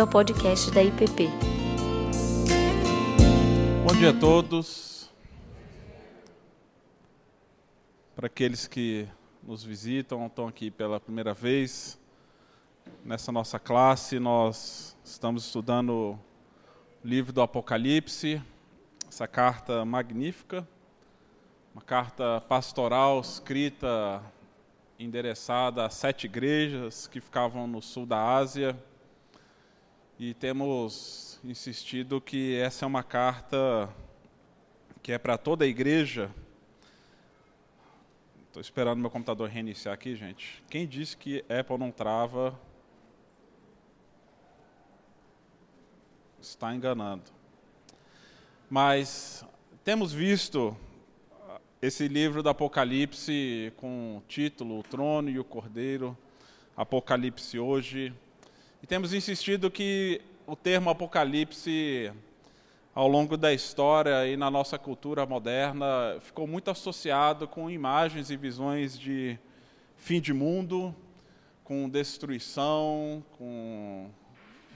bem-vindo ao podcast da IPP. Bom dia a todos. Para aqueles que nos visitam, estão aqui pela primeira vez, nessa nossa classe, nós estamos estudando o livro do Apocalipse, essa carta magnífica, uma carta pastoral escrita endereçada a sete igrejas que ficavam no sul da Ásia. E temos insistido que essa é uma carta que é para toda a igreja. Estou esperando meu computador reiniciar aqui, gente. Quem disse que Apple não trava está enganando. Mas temos visto esse livro do Apocalipse com o título O Trono e o Cordeiro, Apocalipse hoje. E temos insistido que o termo Apocalipse, ao longo da história e na nossa cultura moderna, ficou muito associado com imagens e visões de fim de mundo, com destruição, com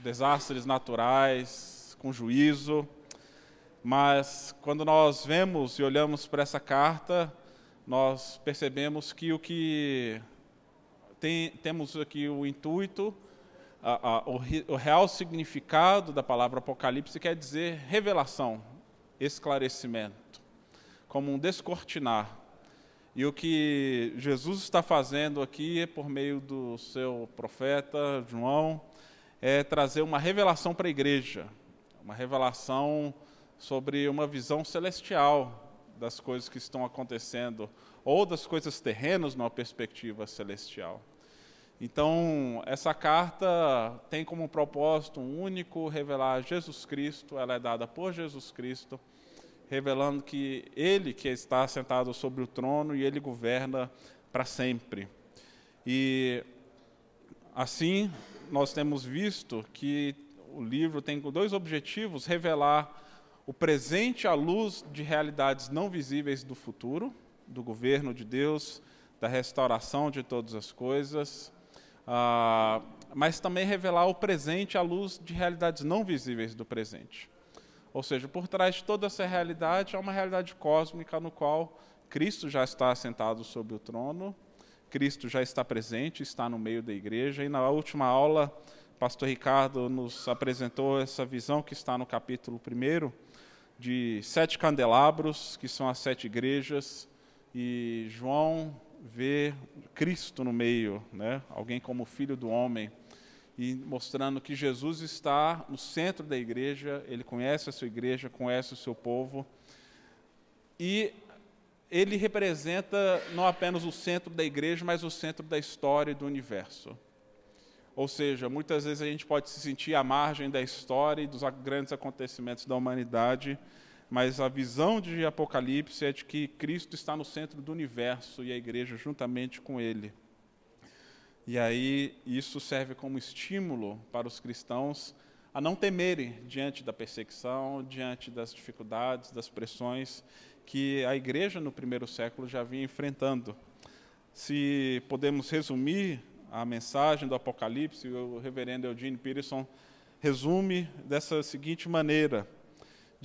desastres naturais, com juízo. Mas quando nós vemos e olhamos para essa carta, nós percebemos que o que tem, temos aqui o intuito, a, a, o, o real significado da palavra Apocalipse quer dizer revelação, esclarecimento, como um descortinar. E o que Jesus está fazendo aqui, por meio do seu profeta João, é trazer uma revelação para a igreja, uma revelação sobre uma visão celestial das coisas que estão acontecendo, ou das coisas terrenas numa perspectiva celestial. Então, essa carta tem como propósito único revelar Jesus Cristo, ela é dada por Jesus Cristo, revelando que Ele que está sentado sobre o trono e Ele governa para sempre. E assim, nós temos visto que o livro tem dois objetivos: revelar o presente à luz de realidades não visíveis do futuro, do governo de Deus, da restauração de todas as coisas, ah, mas também revelar o presente à luz de realidades não visíveis do presente. Ou seja, por trás de toda essa realidade há uma realidade cósmica no qual Cristo já está assentado sobre o trono, Cristo já está presente, está no meio da igreja, e na última aula, pastor Ricardo nos apresentou essa visão que está no capítulo 1 de sete candelabros, que são as sete igrejas, e João vê Cristo no meio, né? alguém como filho do homem, e mostrando que Jesus está no centro da igreja, ele conhece a sua igreja, conhece o seu povo, e ele representa não apenas o centro da igreja, mas o centro da história e do universo. Ou seja, muitas vezes a gente pode se sentir à margem da história e dos grandes acontecimentos da humanidade, mas a visão de Apocalipse é de que Cristo está no centro do universo e a igreja juntamente com ele. E aí isso serve como estímulo para os cristãos a não temerem diante da perseguição, diante das dificuldades, das pressões que a igreja no primeiro século já vinha enfrentando. Se podemos resumir a mensagem do Apocalipse, o reverendo Eugene Peterson resume dessa seguinte maneira,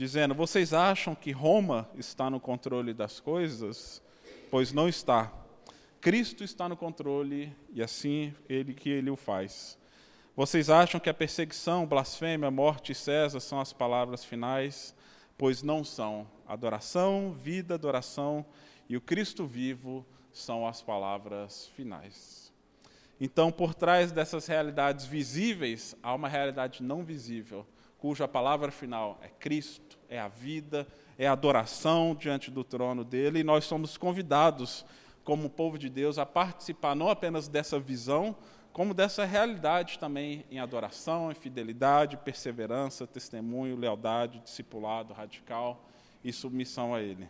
dizendo: Vocês acham que Roma está no controle das coisas? Pois não está. Cristo está no controle e assim ele que ele o faz. Vocês acham que a perseguição, blasfêmia, morte e César são as palavras finais? Pois não são. Adoração, vida, adoração e o Cristo vivo são as palavras finais. Então, por trás dessas realidades visíveis, há uma realidade não visível, cuja palavra final é Cristo, é a vida, é a adoração diante do trono dele, e nós somos convidados, como povo de Deus, a participar não apenas dessa visão, como dessa realidade também em adoração, em fidelidade, perseverança, testemunho, lealdade, discipulado radical e submissão a Ele.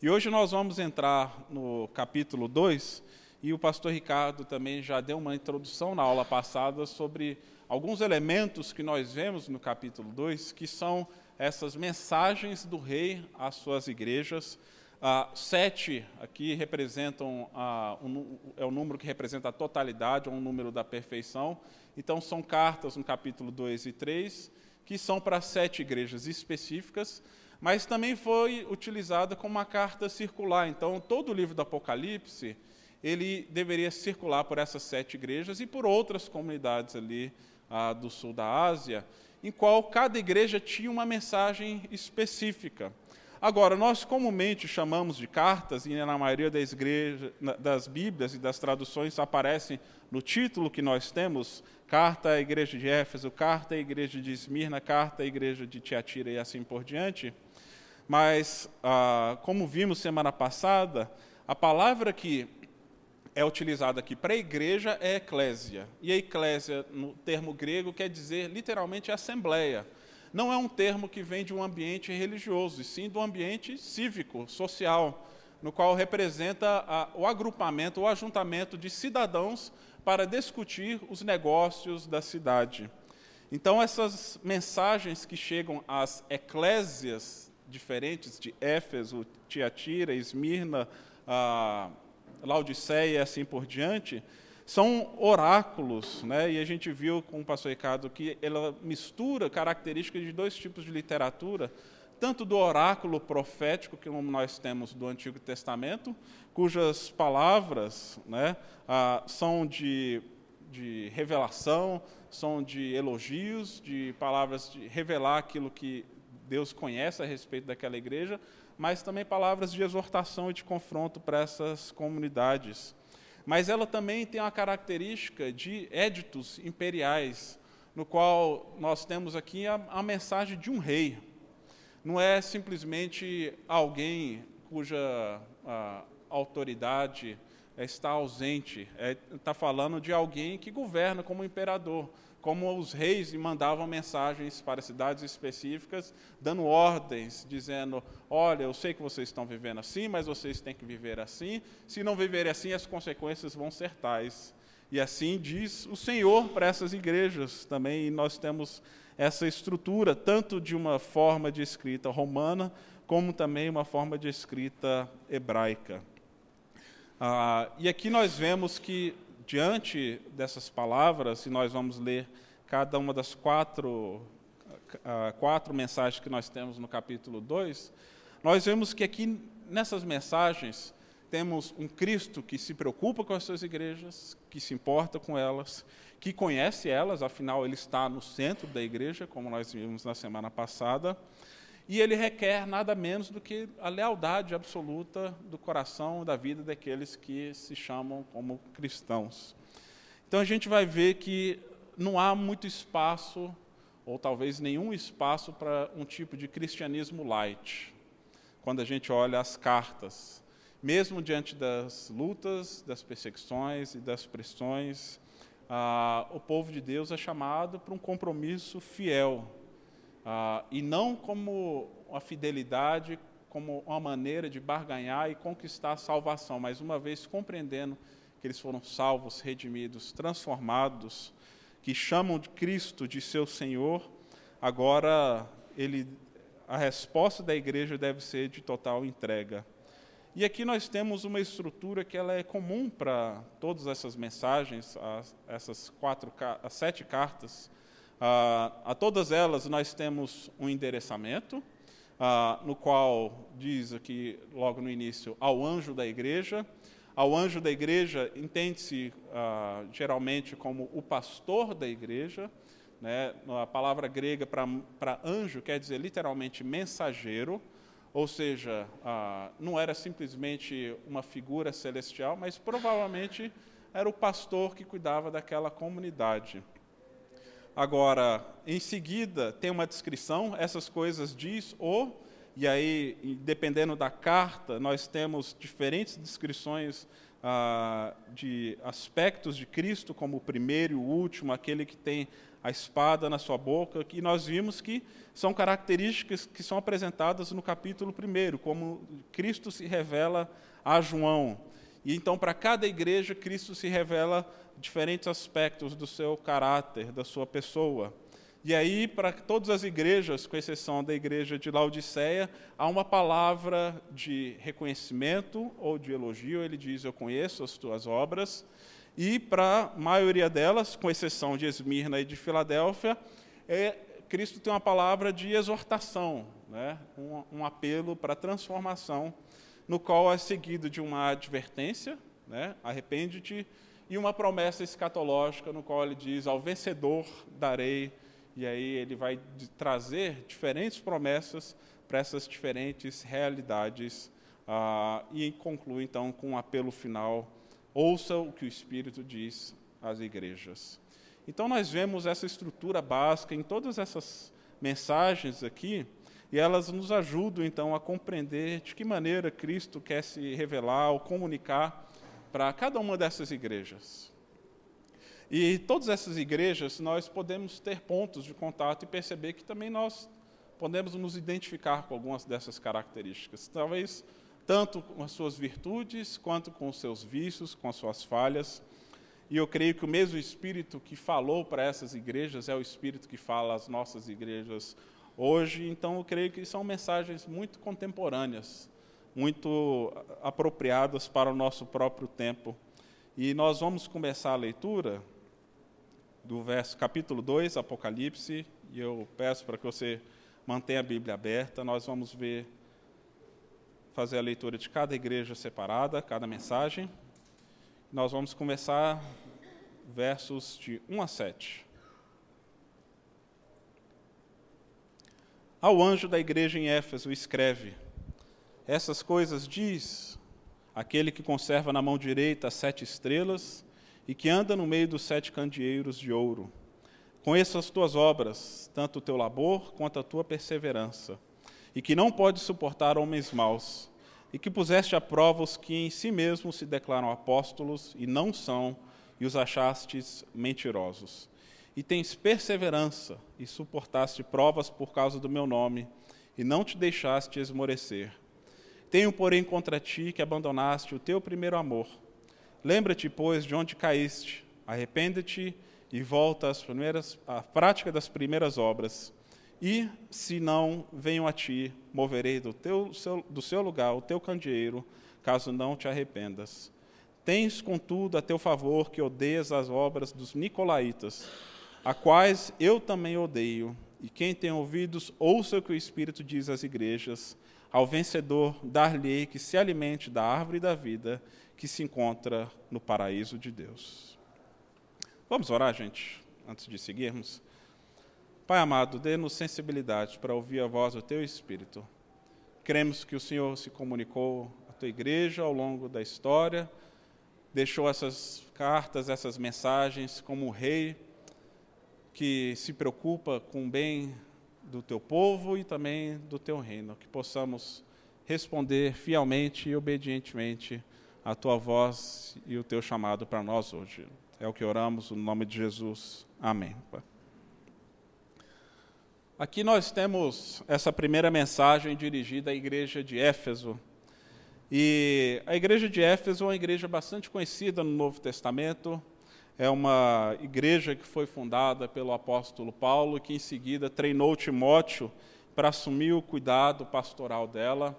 E hoje nós vamos entrar no capítulo 2 e o pastor Ricardo também já deu uma introdução na aula passada sobre alguns elementos que nós vemos no capítulo 2, que são essas mensagens do rei às suas igrejas, Ah, sete aqui representam, ah, um, é o número que representa a totalidade, é um número da perfeição. Então, são cartas no capítulo 2 e 3, que são para sete igrejas específicas, mas também foi utilizada como uma carta circular. Então, todo o livro do Apocalipse, ele deveria circular por essas sete igrejas e por outras comunidades ali ah, do sul da Ásia, em qual cada igreja tinha uma mensagem específica. Agora, nós comumente chamamos de cartas, e na maioria das, igrejas, das Bíblias e das traduções aparecem no título que nós temos, carta à igreja de Éfeso, carta à igreja de Esmirna, carta à igreja de Tiatira e assim por diante. Mas, ah, como vimos semana passada, a palavra que é utilizada aqui para a igreja é eclésia. E a eclésia, no termo grego, quer dizer literalmente assembleia não é um termo que vem de um ambiente religioso, e sim do ambiente cívico, social, no qual representa a, o agrupamento, o ajuntamento de cidadãos para discutir os negócios da cidade. Então, essas mensagens que chegam às eclésias diferentes de Éfeso, Tiatira, Esmirna, ah, Laodiceia e assim por diante, são oráculos, né? e a gente viu com o pastor Ricardo que ela mistura características de dois tipos de literatura, tanto do oráculo profético, que nós temos do Antigo Testamento, cujas palavras né, ah, são de, de revelação, são de elogios, de palavras de revelar aquilo que Deus conhece a respeito daquela igreja, mas também palavras de exortação e de confronto para essas comunidades. Mas ela também tem uma característica de éditos imperiais, no qual nós temos aqui a, a mensagem de um rei. Não é simplesmente alguém cuja a, autoridade está ausente, é, está falando de alguém que governa como imperador, como os reis mandavam mensagens para cidades específicas, dando ordens, dizendo: Olha, eu sei que vocês estão vivendo assim, mas vocês têm que viver assim. Se não viverem assim, as consequências vão ser tais. E assim diz o Senhor para essas igrejas também, e nós temos essa estrutura, tanto de uma forma de escrita romana, como também uma forma de escrita hebraica. Ah, e aqui nós vemos que diante dessas palavras, e nós vamos ler cada uma das quatro, uh, quatro mensagens que nós temos no capítulo 2, nós vemos que aqui nessas mensagens temos um Cristo que se preocupa com as suas igrejas, que se importa com elas, que conhece elas, afinal ele está no centro da igreja, como nós vimos na semana passada, e ele requer nada menos do que a lealdade absoluta do coração da vida daqueles que se chamam como cristãos. Então a gente vai ver que não há muito espaço, ou talvez nenhum espaço, para um tipo de cristianismo light, quando a gente olha as cartas. Mesmo diante das lutas, das perseguições e das pressões, ah, o povo de Deus é chamado para um compromisso fiel ah, e não como a fidelidade como uma maneira de barganhar e conquistar a salvação, mas uma vez compreendendo que eles foram salvos, redimidos, transformados, que chamam de Cristo de seu Senhor, agora ele, a resposta da igreja deve ser de total entrega. E aqui nós temos uma estrutura que ela é comum para todas essas mensagens, as, essas quatro, as sete cartas a todas elas nós temos um endereçamento, ah, no qual diz aqui, logo no início, ao anjo da igreja. Ao anjo da igreja entende-se ah, geralmente como o pastor da igreja. Né? A palavra grega para anjo quer dizer literalmente mensageiro, ou seja, não era simplesmente uma figura celestial, mas provavelmente era o pastor que cuidava daquela comunidade. Agora, em seguida, tem uma descrição, essas coisas diz o, e aí, dependendo da carta, nós temos diferentes descrições ah, de aspectos de Cristo, como o primeiro e o último, aquele que tem a espada na sua boca, que nós vimos que são características que são apresentadas no capítulo 1, como Cristo se revela a João. E então, para cada igreja, Cristo se revela diferentes aspectos do seu caráter, da sua pessoa. E aí, para todas as igrejas, com exceção da igreja de Laodiceia, há uma palavra de reconhecimento ou de elogio. Ele diz: Eu conheço as tuas obras. E para a maioria delas, com exceção de Esmirna e de Filadélfia, é, Cristo tem uma palavra de exortação, né? um, um apelo para transformação, no qual é seguido de uma advertência, né? arrepende-te, e uma promessa escatológica, no qual ele diz: Ao vencedor darei e aí ele vai trazer diferentes promessas para essas diferentes realidades ah, e conclui então com um apelo final: ouça o que o Espírito diz às igrejas. Então nós vemos essa estrutura básica em todas essas mensagens aqui e elas nos ajudam então a compreender de que maneira Cristo quer se revelar ou comunicar para cada uma dessas igrejas. E todas essas igrejas, nós podemos ter pontos de contato e perceber que também nós podemos nos identificar com algumas dessas características. Talvez tanto com as suas virtudes, quanto com os seus vícios, com as suas falhas. E eu creio que o mesmo Espírito que falou para essas igrejas é o Espírito que fala às nossas igrejas hoje. Então, eu creio que são mensagens muito contemporâneas, muito apropriadas para o nosso próprio tempo. E nós vamos começar a leitura do verso capítulo 2, Apocalipse, e eu peço para que você mantenha a Bíblia aberta. Nós vamos ver fazer a leitura de cada igreja separada, cada mensagem. Nós vamos começar versos de 1 a 7. Ao anjo da igreja em Éfeso escreve: Essas coisas diz aquele que conserva na mão direita as sete estrelas e que anda no meio dos sete candeeiros de ouro. Conheço as tuas obras, tanto o teu labor quanto a tua perseverança, e que não pode suportar homens maus, e que puseste à prova os que em si mesmos se declaram apóstolos e não são, e os achastes mentirosos. E tens perseverança, e suportaste provas por causa do meu nome, e não te deixaste esmorecer. Tenho, porém, contra ti que abandonaste o teu primeiro amor. Lembra-te, pois, de onde caíste, arrepende-te e volta às primeiras, à prática das primeiras obras. E, se não venho a ti, moverei do, teu, seu, do seu lugar o teu candeeiro, caso não te arrependas. Tens, contudo, a teu favor que odeias as obras dos nicolaítas, a quais eu também odeio. E quem tem ouvidos, ouça o que o Espírito diz às igrejas. Ao vencedor, dar-lhe que se alimente da árvore da vida que se encontra no paraíso de Deus. Vamos orar, gente, antes de seguirmos? Pai amado, dê-nos sensibilidade para ouvir a voz do Teu Espírito. Cremos que o Senhor se comunicou à Tua igreja ao longo da história, deixou essas cartas, essas mensagens como um rei que se preocupa com o bem do Teu povo e também do Teu reino. Que possamos responder fielmente e obedientemente a tua voz e o teu chamado para nós hoje. É o que oramos no nome de Jesus. Amém. Aqui nós temos essa primeira mensagem dirigida à igreja de Éfeso. E a igreja de Éfeso é uma igreja bastante conhecida no Novo Testamento. É uma igreja que foi fundada pelo apóstolo Paulo, que em seguida treinou Timóteo para assumir o cuidado pastoral dela.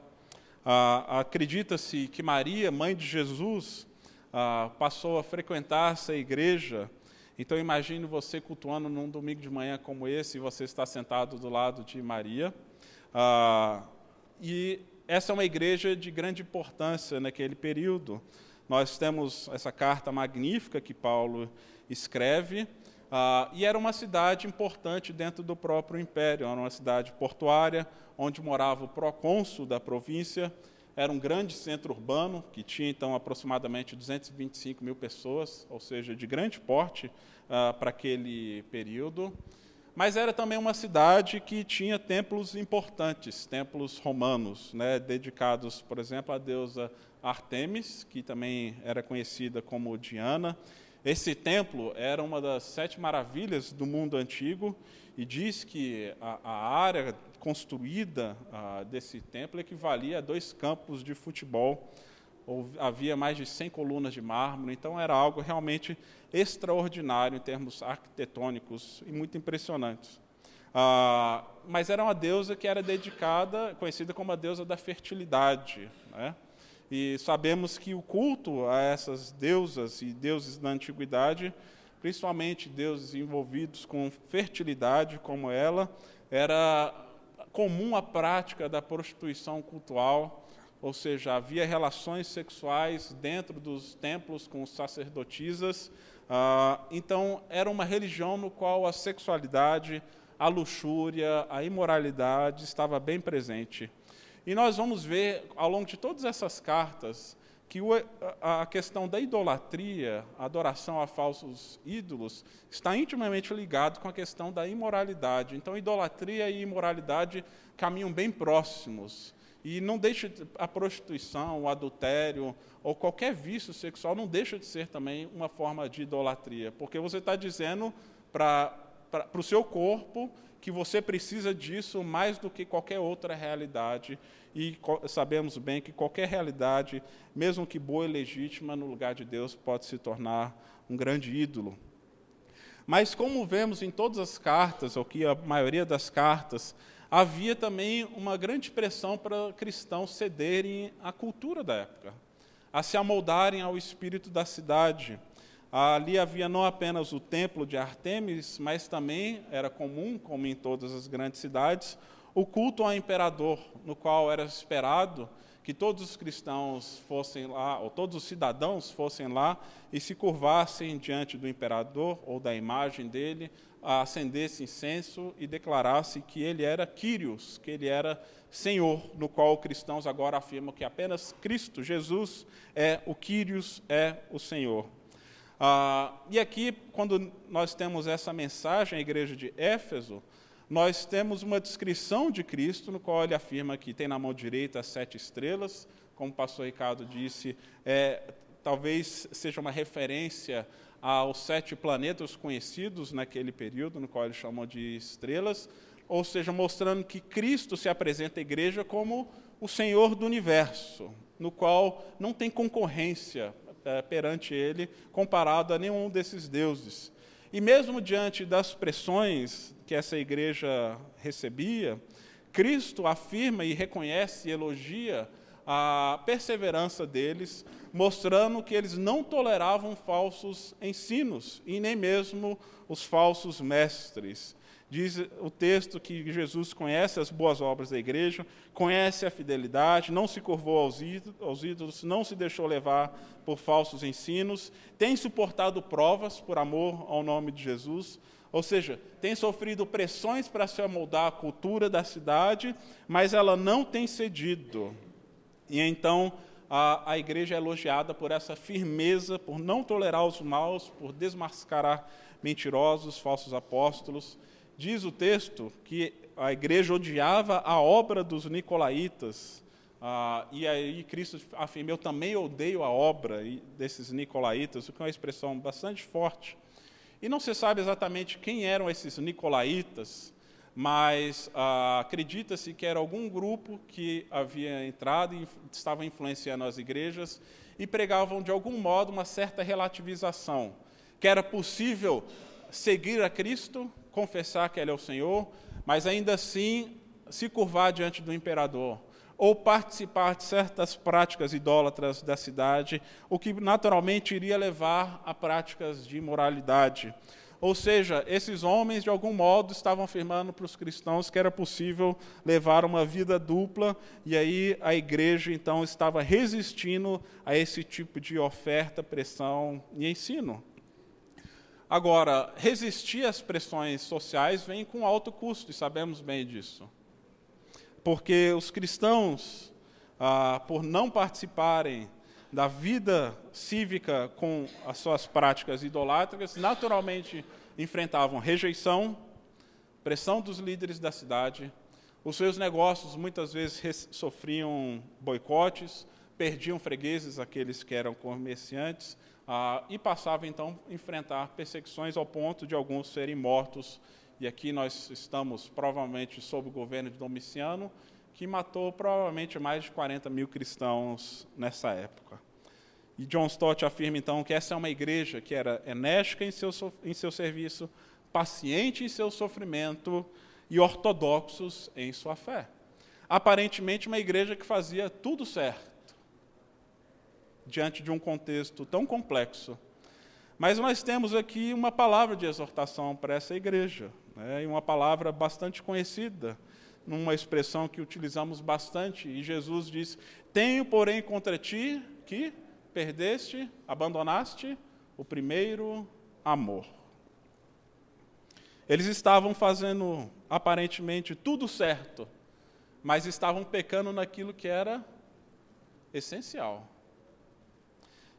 Ah, Acredita-se que Maria, mãe de Jesus, ah, passou a frequentar essa igreja. Então imagine você cultuando num domingo de manhã como esse e você está sentado do lado de Maria. Ah, e essa é uma igreja de grande importância naquele período. Nós temos essa carta magnífica que Paulo escreve, ah, e era uma cidade importante dentro do próprio império, era uma cidade portuária, onde morava o procônsul da província. Era um grande centro urbano, que tinha então aproximadamente 225 mil pessoas, ou seja, de grande porte ah, para aquele período. Mas era também uma cidade que tinha templos importantes, templos romanos, né, dedicados, por exemplo, à deusa Artemis, que também era conhecida como Diana, esse templo era uma das sete maravilhas do mundo antigo e diz que a, a área construída a, desse templo equivalia a dois campos de futebol. Havia mais de 100 colunas de mármore, então era algo realmente extraordinário em termos arquitetônicos e muito impressionante. Ah, mas era uma deusa que era dedicada, conhecida como a deusa da fertilidade. Né? E sabemos que o culto a essas deusas e deuses da antiguidade, principalmente deuses envolvidos com fertilidade como ela, era comum a prática da prostituição cultual, ou seja, havia relações sexuais dentro dos templos com os sacerdotisas. Ah, então, era uma religião no qual a sexualidade, a luxúria, a imoralidade estava bem presente. E nós vamos ver, ao longo de todas essas cartas, que a questão da idolatria, a adoração a falsos ídolos, está intimamente ligado com a questão da imoralidade. Então, idolatria e imoralidade caminham bem próximos. E não deixa a prostituição, o adultério ou qualquer vício sexual não deixa de ser também uma forma de idolatria, porque você está dizendo para o seu corpo que você precisa disso mais do que qualquer outra realidade e sabemos bem que qualquer realidade, mesmo que boa e legítima, no lugar de Deus, pode se tornar um grande ídolo. Mas, como vemos em todas as cartas, ou que a maioria das cartas, havia também uma grande pressão para cristãos cederem à cultura da época, a se amoldarem ao espírito da cidade. Ali havia não apenas o templo de Artemis, mas também era comum, como em todas as grandes cidades, o culto ao imperador, no qual era esperado que todos os cristãos fossem lá, ou todos os cidadãos fossem lá e se curvassem diante do imperador ou da imagem dele, acendesse incenso e declarasse que ele era Quírios, que ele era Senhor, no qual os cristãos agora afirmam que apenas Cristo, Jesus, é o Quírios, é o Senhor. Ah, e aqui, quando nós temos essa mensagem à igreja de Éfeso, nós temos uma descrição de Cristo, no qual ele afirma que tem na mão direita as sete estrelas, como o pastor Ricardo disse, é, talvez seja uma referência aos sete planetas conhecidos naquele período, no qual ele chamou de estrelas, ou seja, mostrando que Cristo se apresenta à igreja como o Senhor do universo, no qual não tem concorrência é, perante ele comparado a nenhum desses deuses. E mesmo diante das pressões que essa igreja recebia, Cristo afirma e reconhece e elogia a perseverança deles, mostrando que eles não toleravam falsos ensinos e nem mesmo os falsos mestres. Diz o texto que Jesus conhece as boas obras da igreja, conhece a fidelidade, não se curvou aos ídolos, não se deixou levar por falsos ensinos, tem suportado provas por amor ao nome de Jesus, ou seja, tem sofrido pressões para se amoldar à cultura da cidade, mas ela não tem cedido. E então a, a igreja é elogiada por essa firmeza, por não tolerar os maus, por desmascarar mentirosos, falsos apóstolos. Diz o texto que a igreja odiava a obra dos nicolaítas, ah, e aí Cristo afirma: Eu também odeio a obra desses nicolaítas, o que é uma expressão bastante forte. E não se sabe exatamente quem eram esses nicolaítas, mas ah, acredita-se que era algum grupo que havia entrado e estava influenciando as igrejas e pregavam de algum modo uma certa relativização, que era possível seguir a Cristo, confessar que Ele é o Senhor, mas ainda assim se curvar diante do imperador, ou participar de certas práticas idólatras da cidade, o que naturalmente iria levar a práticas de imoralidade. Ou seja, esses homens, de algum modo, estavam afirmando para os cristãos que era possível levar uma vida dupla, e aí a igreja, então, estava resistindo a esse tipo de oferta, pressão e ensino. Agora, resistir às pressões sociais vem com alto custo, e sabemos bem disso. Porque os cristãos, ah, por não participarem da vida cívica com as suas práticas idolátricas, naturalmente enfrentavam rejeição, pressão dos líderes da cidade, os seus negócios muitas vezes sofriam boicotes, perdiam fregueses, aqueles que eram comerciantes, ah, e passava então a enfrentar perseguições ao ponto de alguns serem mortos. E aqui nós estamos provavelmente sob o governo de Domiciano, que matou provavelmente mais de 40 mil cristãos nessa época. E John Stott afirma então que essa é uma igreja que era enérgica em seu, em seu serviço, paciente em seu sofrimento e ortodoxos em sua fé. Aparentemente, uma igreja que fazia tudo certo, diante de um contexto tão complexo. Mas nós temos aqui uma palavra de exortação para essa igreja, né, e uma palavra bastante conhecida, numa expressão que utilizamos bastante, e Jesus diz: Tenho, porém, contra ti que perdeste, abandonaste o primeiro amor. Eles estavam fazendo aparentemente tudo certo, mas estavam pecando naquilo que era essencial.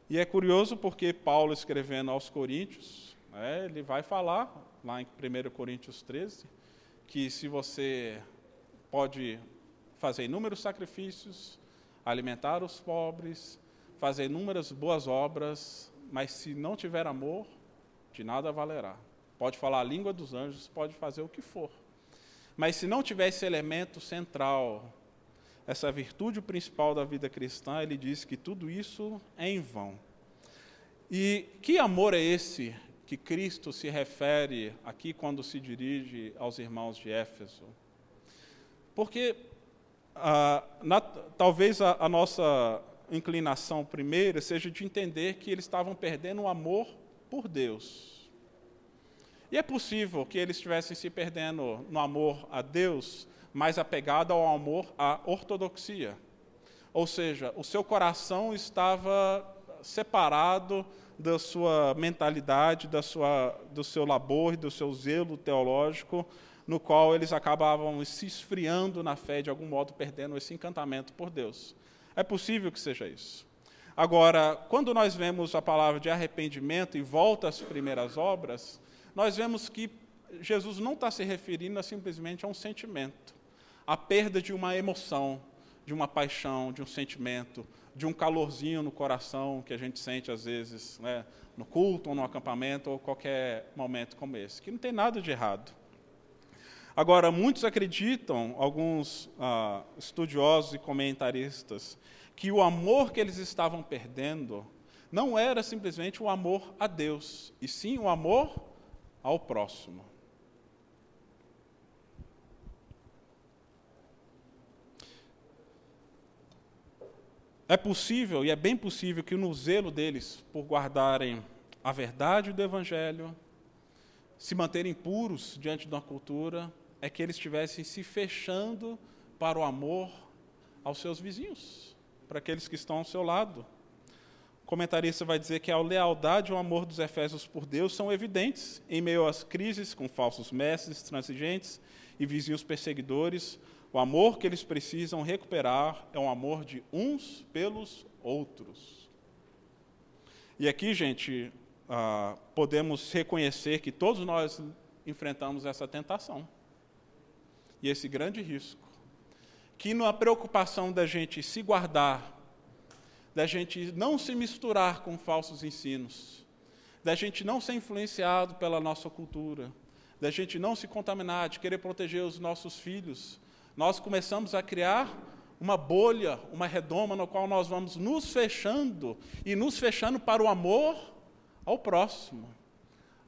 E é curioso porque Paulo, escrevendo aos Coríntios, né, ele vai falar, lá em 1 Coríntios 13, que se você pode fazer inúmeros sacrifícios, alimentar os pobres, fazer inúmeras boas obras, mas se não tiver amor, de nada valerá. Pode falar a língua dos anjos, pode fazer o que for. Mas se não tiver esse elemento central, essa virtude principal da vida cristã, ele diz que tudo isso é em vão. E que amor é esse que Cristo se refere aqui quando se dirige aos irmãos de Éfeso? Porque ah, na, talvez a, a nossa inclinação primeira seja de entender que eles estavam perdendo o amor por Deus. E é possível que eles estivessem se perdendo no amor a Deus mais apegado ao amor à ortodoxia. Ou seja, o seu coração estava separado da sua mentalidade, da sua, do seu labor, do seu zelo teológico, no qual eles acabavam se esfriando na fé, de algum modo perdendo esse encantamento por Deus. É possível que seja isso. Agora, quando nós vemos a palavra de arrependimento e volta às primeiras obras, nós vemos que Jesus não está se referindo a simplesmente a um sentimento a perda de uma emoção, de uma paixão, de um sentimento, de um calorzinho no coração que a gente sente às vezes né, no culto ou no acampamento ou qualquer momento como esse, que não tem nada de errado. Agora, muitos acreditam, alguns ah, estudiosos e comentaristas, que o amor que eles estavam perdendo não era simplesmente o amor a Deus, e sim o amor ao próximo. É possível, e é bem possível, que no zelo deles por guardarem a verdade do Evangelho, se manterem puros diante de uma cultura, é que eles estivessem se fechando para o amor aos seus vizinhos, para aqueles que estão ao seu lado. O comentarista vai dizer que a lealdade e o amor dos Efésios por Deus são evidentes em meio às crises com falsos mestres, transigentes e vizinhos perseguidores, o amor que eles precisam recuperar é um amor de uns pelos outros. E aqui, gente, ah, podemos reconhecer que todos nós enfrentamos essa tentação e esse grande risco. Que na preocupação da gente se guardar, da gente não se misturar com falsos ensinos, da gente não ser influenciado pela nossa cultura, da gente não se contaminar, de querer proteger os nossos filhos, nós começamos a criar uma bolha, uma redoma no qual nós vamos nos fechando e nos fechando para o amor ao próximo,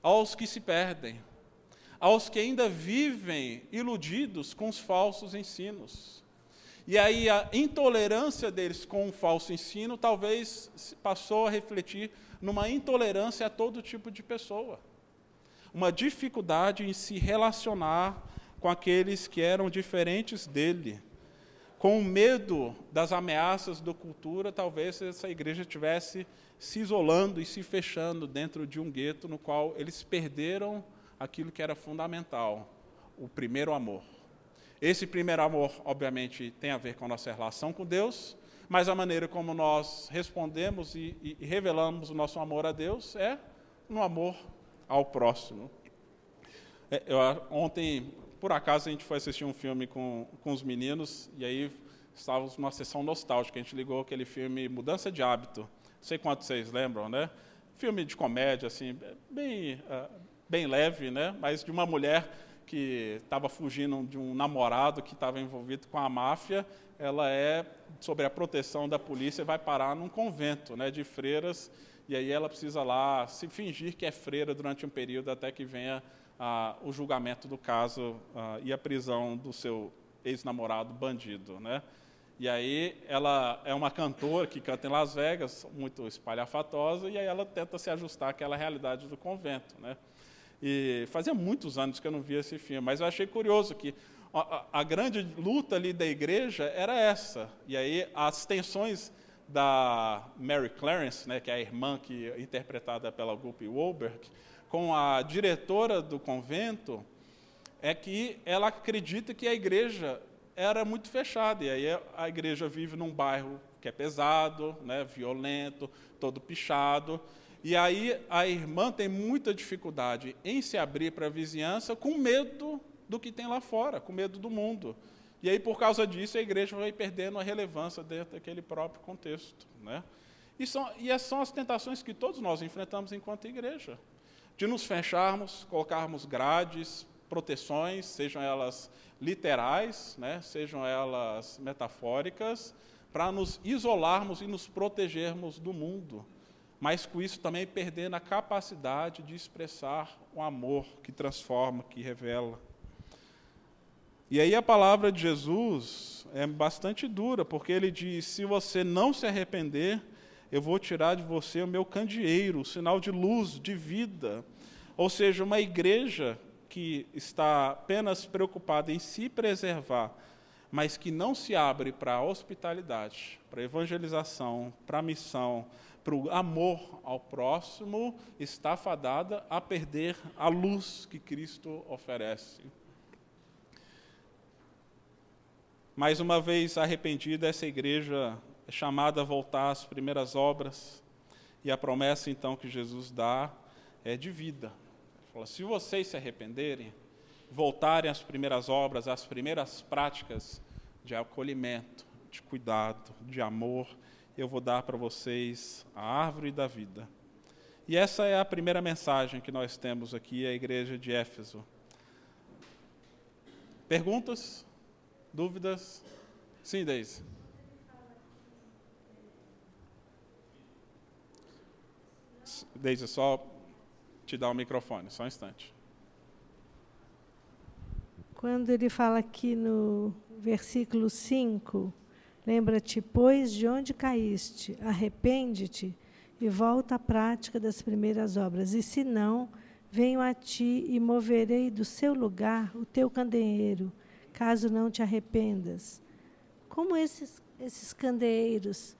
aos que se perdem, aos que ainda vivem iludidos com os falsos ensinos. E aí a intolerância deles com o falso ensino talvez passou a refletir numa intolerância a todo tipo de pessoa. Uma dificuldade em se relacionar com aqueles que eram diferentes dele. Com medo das ameaças da cultura, talvez essa igreja tivesse se isolando e se fechando dentro de um gueto no qual eles perderam aquilo que era fundamental, o primeiro amor. Esse primeiro amor, obviamente, tem a ver com a nossa relação com Deus, mas a maneira como nós respondemos e, e revelamos o nosso amor a Deus é no amor ao próximo. É, eu, ontem por acaso a gente foi assistir um filme com, com os meninos e aí estávamos numa sessão nostálgica. A gente ligou aquele filme Mudança de Hábito. Não sei quantos vocês lembram, né? Filme de comédia, assim, bem, uh, bem leve, né? Mas de uma mulher que estava fugindo de um namorado que estava envolvido com a máfia. Ela é sobre a proteção da polícia e vai parar num convento, né? De freiras e aí ela precisa lá se fingir que é freira durante um período até que venha ah, o julgamento do caso ah, e a prisão do seu ex-namorado bandido, né? E aí ela é uma cantora que canta em Las Vegas, muito espalhafatosa, e aí ela tenta se ajustar àquela realidade do convento, né? E fazia muitos anos que eu não via esse filme, mas eu achei curioso que a, a grande luta ali da igreja era essa. E aí as tensões da Mary Clarence, né, que é a irmã que é interpretada pela Guppy Wolberg, com a diretora do convento, é que ela acredita que a igreja era muito fechada. E aí a igreja vive num bairro que é pesado, né, violento, todo pichado. E aí a irmã tem muita dificuldade em se abrir para a vizinhança com medo do que tem lá fora, com medo do mundo. E aí, por causa disso, a igreja vai perdendo a relevância dentro daquele próprio contexto. Né? E, são, e são as tentações que todos nós enfrentamos enquanto igreja. De nos fecharmos, colocarmos grades, proteções, sejam elas literais, né, sejam elas metafóricas, para nos isolarmos e nos protegermos do mundo, mas com isso também perdendo a capacidade de expressar o amor que transforma, que revela. E aí a palavra de Jesus é bastante dura, porque ele diz: se você não se arrepender, eu vou tirar de você o meu candeeiro, o sinal de luz, de vida. Ou seja, uma igreja que está apenas preocupada em se preservar, mas que não se abre para a hospitalidade, para a evangelização, para a missão, para o amor ao próximo, está fadada a perder a luz que Cristo oferece. Mais uma vez arrependida, essa igreja é chamada a voltar às primeiras obras, e a promessa então que Jesus dá é de vida. Ele fala: se vocês se arrependerem, voltarem às primeiras obras, às primeiras práticas de acolhimento, de cuidado, de amor, eu vou dar para vocês a árvore da vida. E essa é a primeira mensagem que nós temos aqui, a igreja de Éfeso. Perguntas? Dúvidas? Sim, Deise. Deise, só te dar o microfone, só um instante. Quando ele fala aqui no versículo 5, lembra-te, pois, de onde caíste, arrepende-te e volta à prática das primeiras obras, e se não, venho a ti e moverei do seu lugar o teu candeeiro, caso não te arrependas. Como esses, esses candeeiros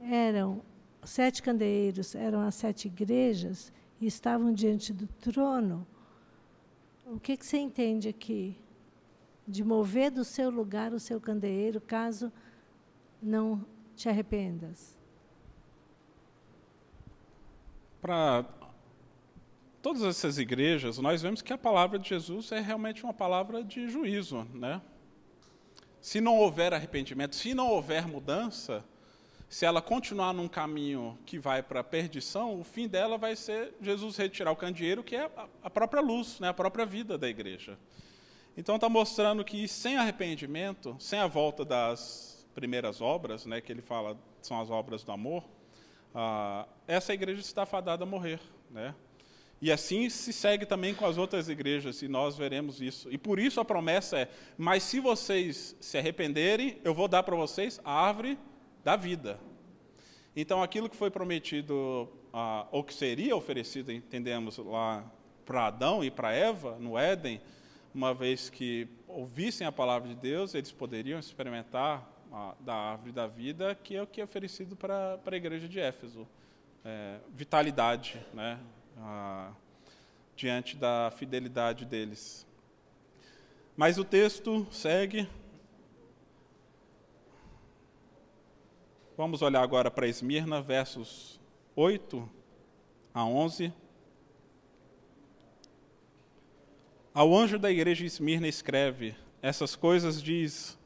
eram, sete candeeiros eram as sete igrejas e estavam diante do trono, o que, que você entende aqui? De mover do seu lugar o seu candeeiro, caso não te arrependas. Para todas essas igrejas, nós vemos que a palavra de Jesus é realmente uma palavra de juízo, né? Se não houver arrependimento, se não houver mudança, se ela continuar num caminho que vai para a perdição, o fim dela vai ser Jesus retirar o candeeiro, que é a própria luz, né, a própria vida da igreja. Então está mostrando que sem arrependimento, sem a volta das primeiras obras, né, que ele fala são as obras do amor, ah, essa igreja está fadada a morrer, né? E assim se segue também com as outras igrejas, e nós veremos isso. E por isso a promessa é: mas se vocês se arrependerem, eu vou dar para vocês a árvore da vida. Então aquilo que foi prometido, ah, ou que seria oferecido, entendemos lá para Adão e para Eva no Éden, uma vez que ouvissem a palavra de Deus, eles poderiam experimentar ah, da árvore da vida, que é o que é oferecido para, para a igreja de Éfeso. É, vitalidade, né? Ah, diante da fidelidade deles. Mas o texto segue. Vamos olhar agora para Esmirna, versos 8 a 11. Ao anjo da igreja de Esmirna escreve: Essas coisas diz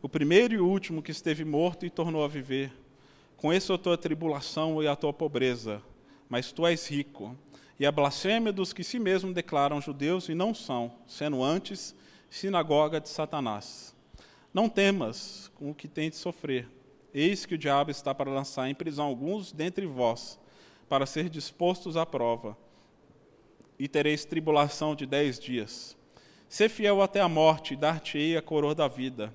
o primeiro e último que esteve morto e tornou a viver. Conheço a tua tribulação e a tua pobreza, mas tu és rico e a blasfêmia dos que si mesmos declaram judeus e não são, sendo antes sinagoga de Satanás. Não temas com o que tem de sofrer. Eis que o diabo está para lançar em prisão alguns dentre vós, para ser dispostos à prova, e tereis tribulação de dez dias. Ser fiel até a morte, e dar-te-ei a coroa da vida.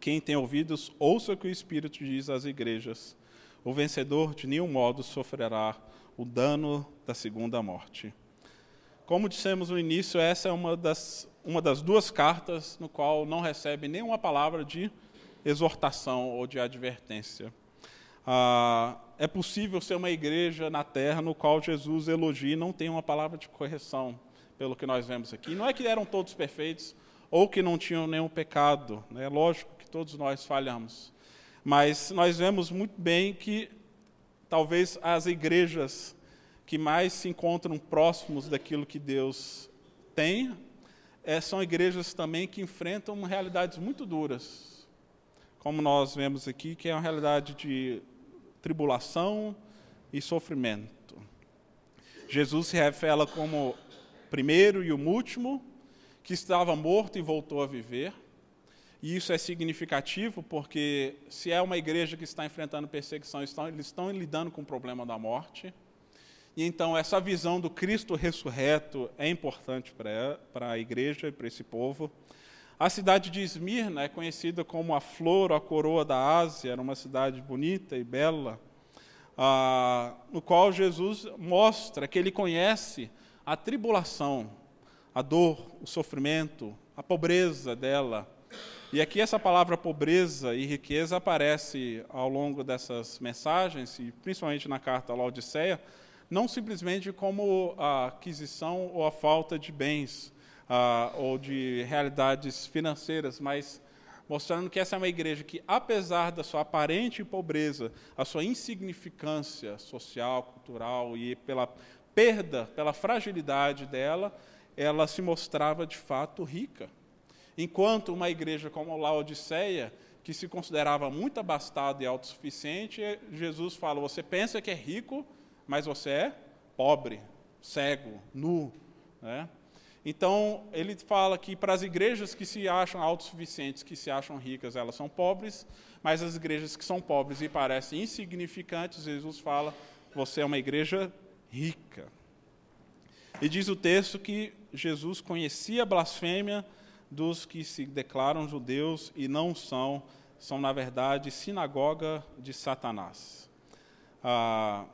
Quem tem ouvidos, ouça o que o Espírito diz às igrejas. O vencedor de nenhum modo sofrerá o dano da segunda morte. Como dissemos no início, essa é uma das, uma das duas cartas no qual não recebe nenhuma palavra de exortação ou de advertência. Ah, é possível ser uma igreja na terra no qual Jesus elogia e não tem uma palavra de correção, pelo que nós vemos aqui. Não é que eram todos perfeitos ou que não tinham nenhum pecado, é né? lógico que todos nós falhamos, mas nós vemos muito bem que talvez as igrejas que mais se encontram próximos daquilo que Deus tem é, são igrejas também que enfrentam realidades muito duras, como nós vemos aqui, que é uma realidade de tribulação e sofrimento. Jesus se revela como primeiro e o último, que estava morto e voltou a viver. E isso é significativo porque, se é uma igreja que está enfrentando perseguição, eles estão lidando com o problema da morte. E então, essa visão do Cristo ressurreto é importante para a igreja e para esse povo. A cidade de Esmirna é conhecida como a flor, a coroa da Ásia, era uma cidade bonita e bela, ah, no qual Jesus mostra que ele conhece a tribulação, a dor, o sofrimento, a pobreza dela. E aqui essa palavra pobreza e riqueza aparece ao longo dessas mensagens, e principalmente na carta à Laodiceia, não simplesmente como a aquisição ou a falta de bens, ah, ou de realidades financeiras, mas mostrando que essa é uma igreja que, apesar da sua aparente pobreza, a sua insignificância social, cultural e pela perda, pela fragilidade dela, ela se mostrava de fato rica. Enquanto uma igreja como a Laodiceia, que se considerava muito abastada e autossuficiente, Jesus fala: você pensa que é rico, mas você é pobre, cego, nu. Né? Então, ele fala que para as igrejas que se acham autossuficientes, que se acham ricas, elas são pobres, mas as igrejas que são pobres e parecem insignificantes, Jesus fala, você é uma igreja rica. E diz o texto que Jesus conhecia a blasfêmia dos que se declaram judeus e não são, são, na verdade, sinagoga de Satanás. Ah,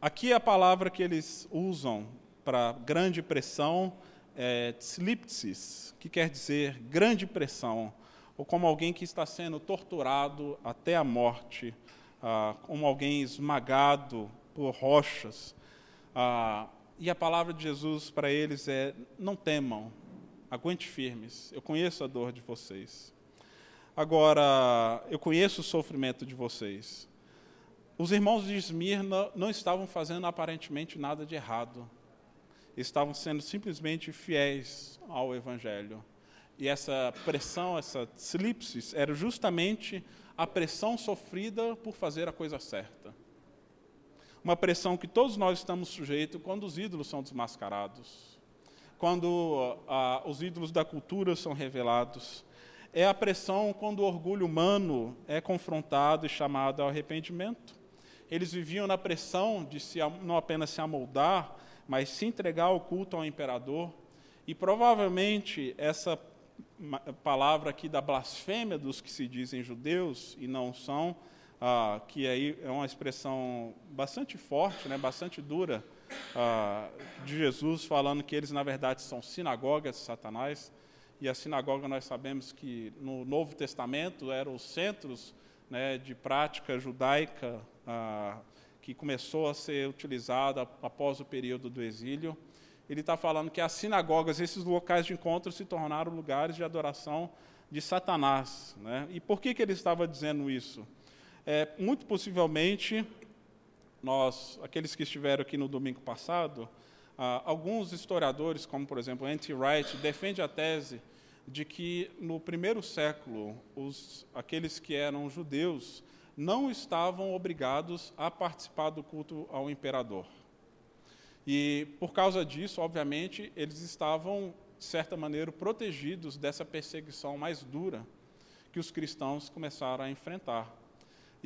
aqui a palavra que eles usam para grande pressão é, tslipsis, que quer dizer grande pressão, ou como alguém que está sendo torturado até a morte, ah, como alguém esmagado por rochas. Ah, e a palavra de Jesus para eles é: não temam, aguente firmes, eu conheço a dor de vocês. Agora, eu conheço o sofrimento de vocês. Os irmãos de Esmirna não estavam fazendo aparentemente nada de errado estavam sendo simplesmente fiéis ao Evangelho. E essa pressão, essa slipsis, era justamente a pressão sofrida por fazer a coisa certa. Uma pressão que todos nós estamos sujeitos quando os ídolos são desmascarados, quando ah, os ídolos da cultura são revelados. É a pressão quando o orgulho humano é confrontado e chamado ao arrependimento. Eles viviam na pressão de se, não apenas se amoldar, mas se entregar ao culto ao imperador. E provavelmente essa palavra aqui da blasfêmia dos que se dizem judeus e não são, ah, que aí é uma expressão bastante forte, né, bastante dura, ah, de Jesus falando que eles na verdade são sinagogas de Satanás. E a sinagoga nós sabemos que no Novo Testamento eram os centros né, de prática judaica. Ah, que começou a ser utilizada após o período do exílio. Ele está falando que as sinagogas, esses locais de encontro, se tornaram lugares de adoração de Satanás. Né? E por que, que ele estava dizendo isso? É, muito possivelmente, nós, aqueles que estiveram aqui no domingo passado, ah, alguns historiadores, como por exemplo N.T. Wright, defende a tese de que no primeiro século, os, aqueles que eram judeus não estavam obrigados a participar do culto ao imperador. E, por causa disso, obviamente, eles estavam, de certa maneira, protegidos dessa perseguição mais dura que os cristãos começaram a enfrentar.